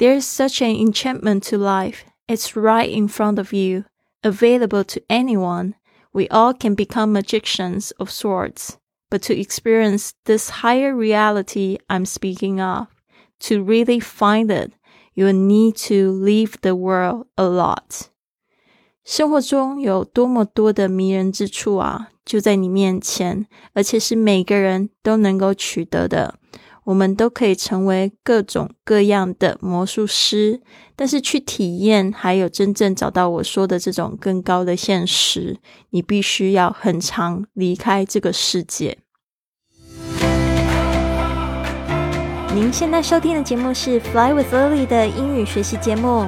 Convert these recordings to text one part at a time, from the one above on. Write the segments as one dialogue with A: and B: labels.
A: There's such an enchantment to life. It's right in front of you, available to anyone. We all can become magicians of sorts. But to experience this higher reality I'm speaking of, to really find it, you need to leave the world a lot. 生活中有多么多的迷人之处啊，就在你面前，而且是每个人都能够取得的。 我们都可以成为各种各样的魔术师，但是去体验，还有真正找到我说的这种更高的现实，你必须要很长离开这个世界。您现在收听的节目是《Fly with Lily》的英语学习节目。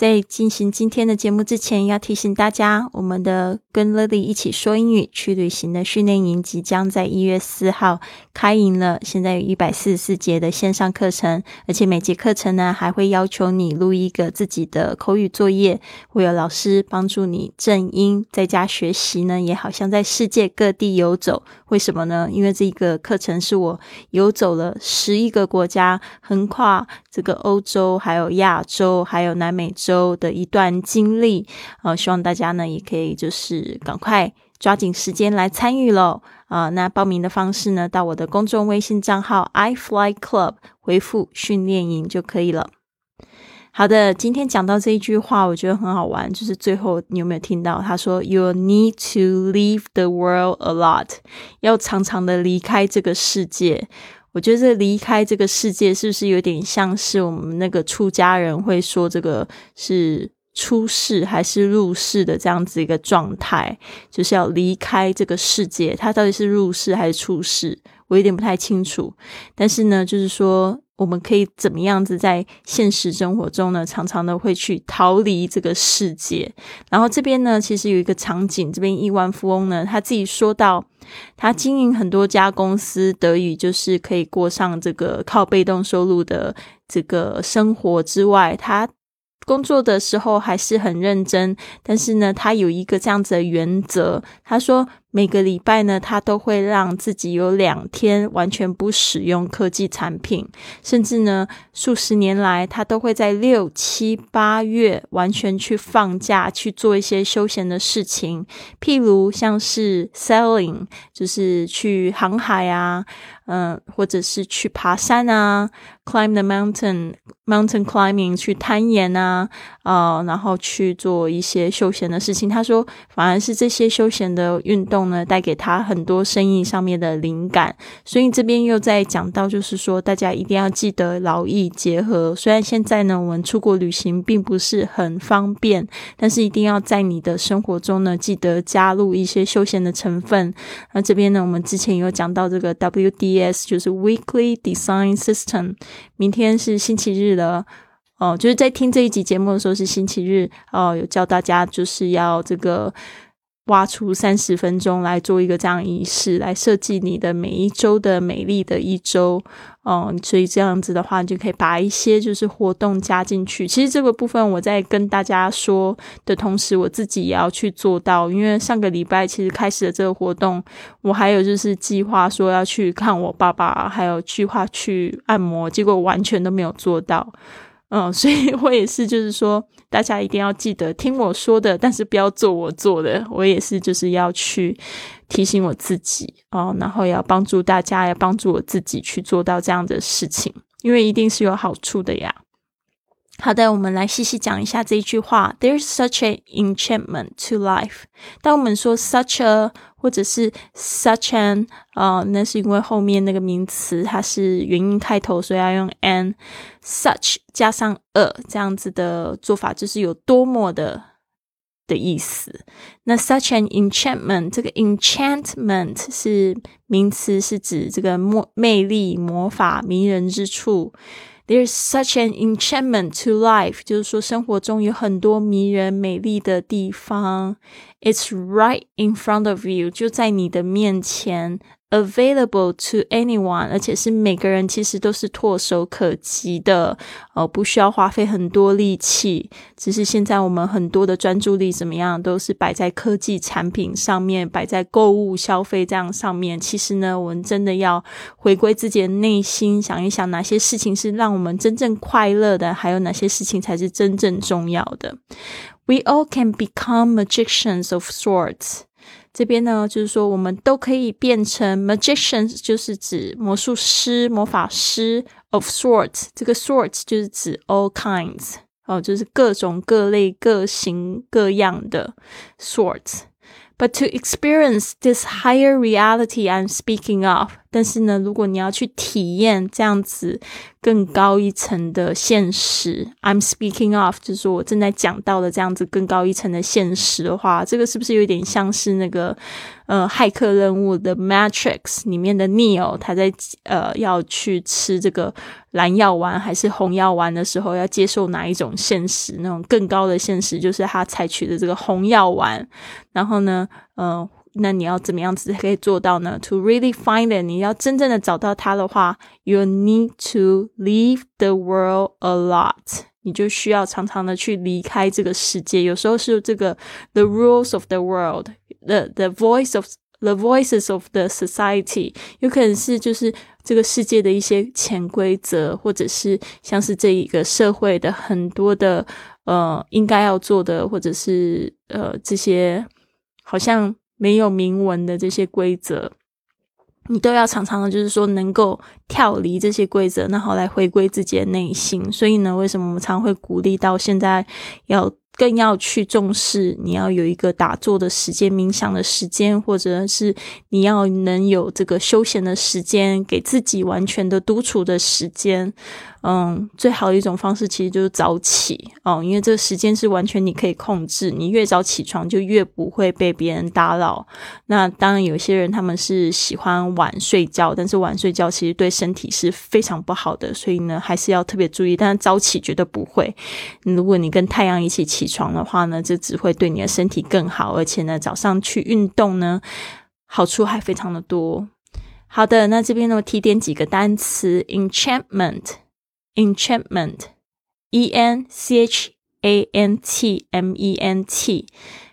A: 在进行今天的节目之前，要提醒大家，我们的跟 Lily 一起说英语去旅行的训练营即将在一月四号开营了。现在有一百四十四节的线上课程，而且每节课程呢还会要求你录一个自己的口语作业，会有老师帮助你正音，在家学习呢，也好像在世界各地游走。为什么呢？因为这个课程是我游走了十一个国家，横跨这个欧洲、还有亚洲、还有南美洲。周的一段经历，呃，希望大家呢也可以就是赶快抓紧时间来参与喽，啊，那报名的方式呢，到我的公众微信账号 i fly club 回复训练营就可以了。好的，今天讲到这一句话，我觉得很好玩，就是最后你有没有听到他说 “You need to leave the world a lot”，要常常的离开这个世界。我觉得离开这个世界是不是有点像是我们那个出家人会说这个是出世还是入世的这样子一个状态，就是要离开这个世界。他到底是入世还是出世？我有点不太清楚。但是呢，就是说。我们可以怎么样子在现实生活中呢？常常的会去逃离这个世界。然后这边呢，其实有一个场景，这边亿万富翁呢，他自己说到，他经营很多家公司，得以就是可以过上这个靠被动收入的这个生活之外，他。工作的时候还是很认真，但是呢，他有一个这样子的原则。他说，每个礼拜呢，他都会让自己有两天完全不使用科技产品，甚至呢，数十年来，他都会在六七八月完全去放假去做一些休闲的事情，譬如像是 sailing，就是去航海啊。嗯，或者是去爬山啊，climb the mountain，mountain climbing，去攀岩啊，呃，然后去做一些休闲的事情。他说，反而是这些休闲的运动呢，带给他很多生意上面的灵感。所以这边又在讲到，就是说，大家一定要记得劳逸结合。虽然现在呢，我们出国旅行并不是很方便，但是一定要在你的生活中呢，记得加入一些休闲的成分。那这边呢，我们之前有讲到这个 WDS，就是 Weekly Design System。明天是星期日了，哦，就是在听这一集节目的时候是星期日哦，有教大家就是要这个。挖出三十分钟来做一个这样仪式，来设计你的每一周的美丽的一周，嗯，所以这样子的话，你就可以把一些就是活动加进去。其实这个部分我在跟大家说的同时，我自己也要去做到，因为上个礼拜其实开始了这个活动，我还有就是计划说要去看我爸爸，还有计划去按摩，结果完全都没有做到。嗯，所以我也是，就是说，大家一定要记得听我说的，但是不要做我做的。我也是，就是要去提醒我自己哦，然后要帮助大家，要帮助我自己去做到这样的事情，因为一定是有好处的呀。好的，我们来细细讲一下这一句话。There's such an enchantment to life。当我们说 such a 或者是 such an 啊，那是因为后面那个名词它是元音开头，所以要用 an。such 加上 a 这样子的做法，就是有多么的的意思。那 such an enchantment，这个 enchantment 是名词，是指这个魔魅力、魔法、迷人之处。There's such an enchantment to life，就是说生活中有很多迷人美丽的地方。It's right in front of you，就在你的面前。Available to anyone，而且是每个人其实都是唾手可及的，呃，不需要花费很多力气。只是现在我们很多的专注力怎么样，都是摆在科技产品上面，摆在购物消费这样上面。其实呢，我们真的要回归自己的内心，想一想哪些事情是让我们真正快乐的，还有哪些事情才是真正重要的。We all can become magicians of sorts。这边呢，就是说我们都可以变成 magicians，就是指魔术师、魔法师 of sorts。这个 sorts 就是指 all kinds，哦，就是各种各类、各型各样的 sorts。But to experience this higher reality I'm speaking of， 但是呢，如果你要去体验这样子更高一层的现实，I'm speaking of，就是我正在讲到的这样子更高一层的现实的话，这个是不是有点像是那个呃骇客任务的 Matrix 里面的 Neo，他在呃要去吃这个蓝药丸还是红药丸的时候，要接受哪一种现实？那种更高的现实就是他采取的这个红药丸，然后呢，呃。那你要怎么样子可以做到呢？To really find it，你要真正的找到它的话，you need to leave the world a lot。你就需要常常的去离开这个世界。有时候是这个 the rules of the world，the the voice of the voices of the society，有可能是就是这个世界的一些潜规则，或者是像是这一个社会的很多的呃应该要做的，或者是呃这些好像。没有明文的这些规则，你都要常常的，就是说能够跳离这些规则，然后来回归自己的内心。所以呢，为什么我们常会鼓励到现在要？更要去重视，你要有一个打坐的时间、冥想的时间，或者是你要能有这个休闲的时间，给自己完全的独处的时间。嗯，最好的一种方式其实就是早起哦，因为这个时间是完全你可以控制，你越早起床就越不会被别人打扰。那当然，有些人他们是喜欢晚睡觉，但是晚睡觉其实对身体是非常不好的，所以呢，还是要特别注意。但是早起绝对不会，如果你跟太阳一起起。床的话呢，这只会对你的身体更好，而且呢，早上去运动呢，好处还非常的多。好的，那这边呢，我提点几个单词：enchantment ：enchantment，enchantment，e n c h a n t m e n t，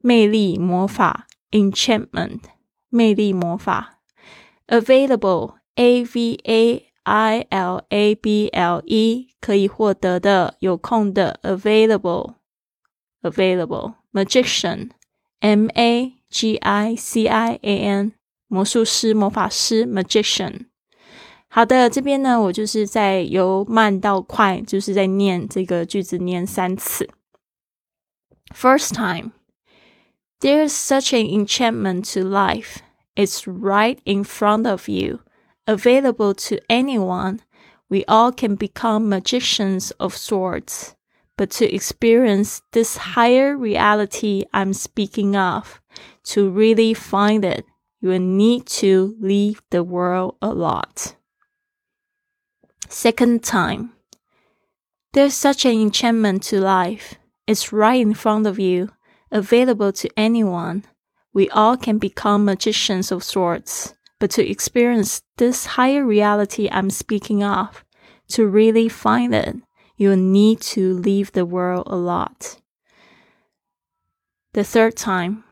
A: 魅力魔法；enchantment，魅力魔法；available，a v a i l a b l e，可以获得的，有空的；available。available magician m a g i c i a n 魔术师魔法师 magician。 好的，这边呢，我就是在由慢到快，就是在念这个句子念三次。First time, there's such an enchantment to life. It's right in front of you, available to anyone. We all can become magicians of sorts. But to experience this higher reality I'm speaking of, to really find it, you will need to leave the world a lot. Second time, there's such an enchantment to life. It's right in front of you, available to anyone. We all can become magicians of sorts. But to experience this higher reality I'm speaking of, to really find it, you'll need to leave the world a lot. The third time,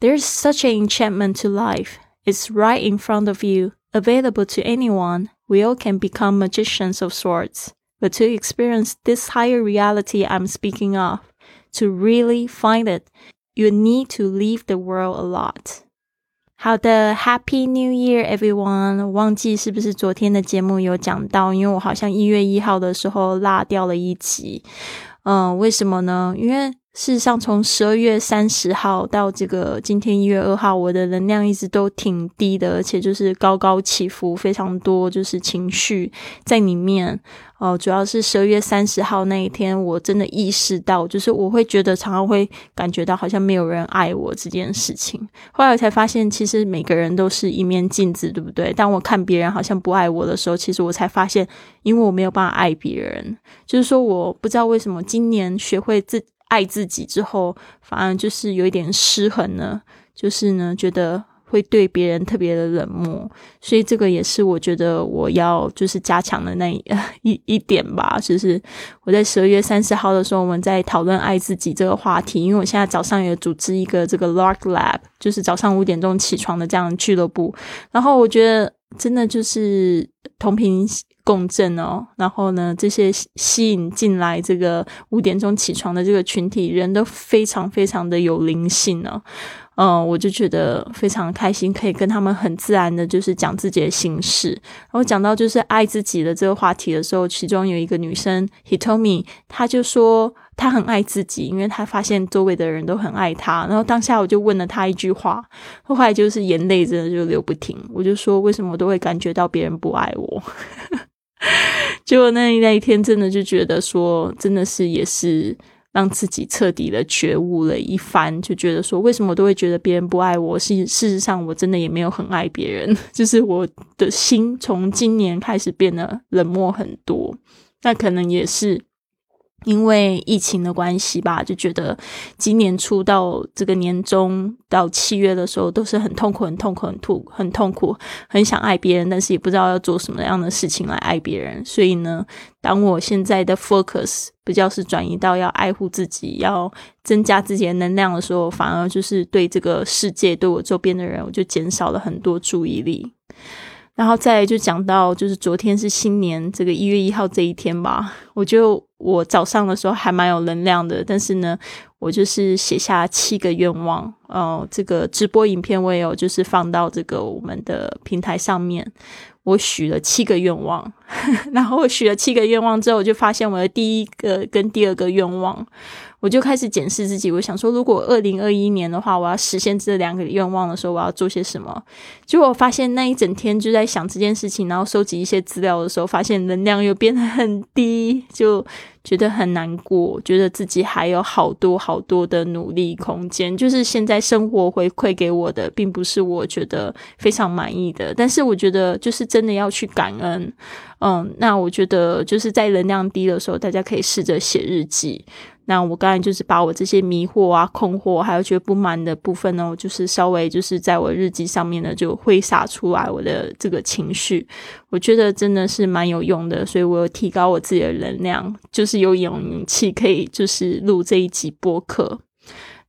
A: there's such an enchantment to life. It's right in front of you, available to anyone We all can become magicians of sorts. But to experience this higher reality I'm speaking of, to really find it, you need to leave the world a lot. 好的，Happy New Year, everyone！忘记是不是昨天的节目有讲到？因为我好像一月一号的时候落掉了一集。嗯，为什么呢？因为 事实上，从十二月三十号到这个今天一月二号，我的能量一直都挺低的，而且就是高高起伏，非常多就是情绪在里面。哦，主要是十二月三十号那一天，我真的意识到，就是我会觉得常常会感觉到好像没有人爱我这件事情。后来我才发现，其实每个人都是一面镜子，对不对？当我看别人好像不爱我的时候，其实我才发现，因为我没有办法爱别人，就是说我不知道为什么今年学会自。爱自己之后，反而就是有一点失衡呢，就是呢，觉得会对别人特别的冷漠，所以这个也是我觉得我要就是加强的那一 一点吧。就是我在十二月三十号的时候，我们在讨论爱自己这个话题，因为我现在早上也组织一个这个 Lark Lab，就是早上五点钟起床的这样俱乐部，然后我觉得真的就是同频。共振哦，然后呢，这些吸引进来这个五点钟起床的这个群体人都非常非常的有灵性呢，嗯，我就觉得非常开心，可以跟他们很自然的，就是讲自己的心事。然后讲到就是爱自己的这个话题的时候，其中有一个女生，Hitomi，她就说她很爱自己，因为她发现周围的人都很爱她。然后当下我就问了她一句话，后来就是眼泪真的就流不停。我就说为什么我都会感觉到别人不爱我？结果那那一天真的就觉得说，真的是也是让自己彻底的觉悟了一番，就觉得说，为什么都会觉得别人不爱我？是事实上，我真的也没有很爱别人，就是我的心从今年开始变得冷漠很多。那可能也是。因为疫情的关系吧，就觉得今年初到这个年终到七月的时候，都是很痛苦、很痛苦、很痛、很痛苦，很想爱别人，但是也不知道要做什么样的事情来爱别人。所以呢，当我现在的 focus 比较是转移到要爱护自己、要增加自己的能量的时候，反而就是对这个世界、对我周边的人，我就减少了很多注意力。然后再就讲到，就是昨天是新年这个一月一号这一天吧，我就我早上的时候还蛮有能量的，但是呢，我就是写下七个愿望，哦，这个直播影片我也有就是放到这个我们的平台上面，我许了七个愿望，然后我许了七个愿望之后，我就发现我的第一个跟第二个愿望。我就开始检视自己，我想说，如果二零二一年的话，我要实现这两个愿望的时候，我要做些什么？结果我发现那一整天就在想这件事情，然后收集一些资料的时候，发现能量又变得很低，就觉得很难过，觉得自己还有好多好多的努力空间。就是现在生活回馈给我的，并不是我觉得非常满意的，但是我觉得就是真的要去感恩。嗯，那我觉得就是在能量低的时候，大家可以试着写日记。那我刚才就是把我这些迷惑啊、困惑，还有觉得不满的部分呢，我就是稍微就是在我日记上面呢，就挥洒出来我的这个情绪。我觉得真的是蛮有用的，所以我有提高我自己的能量，就是有勇气可以就是录这一集播客。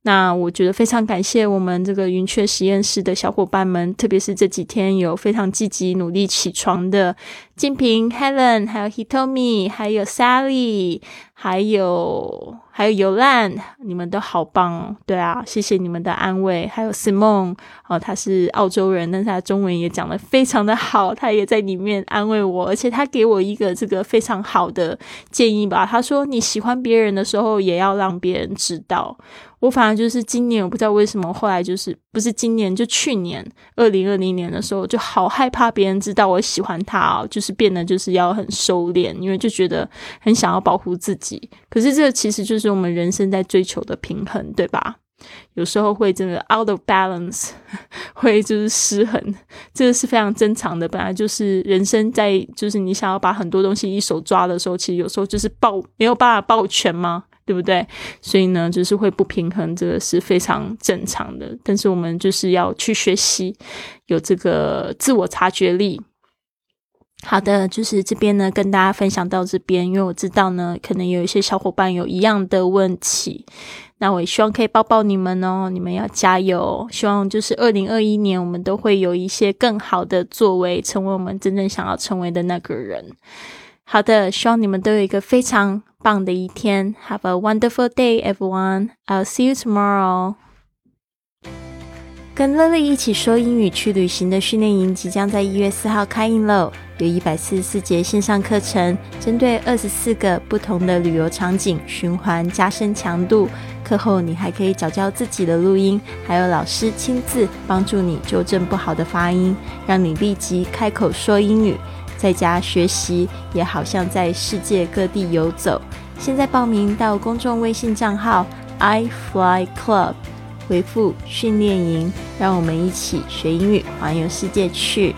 A: 那我觉得非常感谢我们这个云雀实验室的小伙伴们，特别是这几天有非常积极努力起床的金平、Helen，还有 Hitomi，还有 Sally，还有。还有尤兰，你们都好棒哦！对啊，谢谢你们的安慰。还有 Simon，哦，他是澳洲人，但是他中文也讲的非常的好，他也在里面安慰我，而且他给我一个这个非常好的建议吧。他说：“你喜欢别人的时候，也要让别人知道。”我反而就是今年，我不知道为什么，后来就是不是今年，就去年二零二零年的时候，就好害怕别人知道我喜欢他哦，就是变得就是要很收敛，因为就觉得很想要保护自己。可是这其实就是我们人生在追求的平衡，对吧？有时候会真的 out of balance，会就是失衡，这个是非常正常的。本来就是人生在就是你想要把很多东西一手抓的时候，其实有时候就是抱没有办法抱全吗？对不对？所以呢，就是会不平衡，这个是非常正常的。但是我们就是要去学习，有这个自我察觉力。好的，就是这边呢，跟大家分享到这边，因为我知道呢，可能有一些小伙伴有一样的问题，那我也希望可以抱抱你们哦，你们要加油！希望就是二零二一年，我们都会有一些更好的作为，成为我们真正想要成为的那个人。好的，希望你们都有一个非常。棒的一天，Have a wonderful day, everyone. I'll see you tomorrow. 跟乐乐一起说英语去旅行的训练营即将在一月四号开营喽！有一百四十四节线上课程，针对二十四个不同的旅游场景循环加深强度。课后你还可以找教自己的录音，还有老师亲自帮助你纠正不好的发音，让你立即开口说英语。在家学习也好像在世界各地游走。现在报名到公众微信账号 i fly club。回复训练营，让我们一起学英语，环游世界去。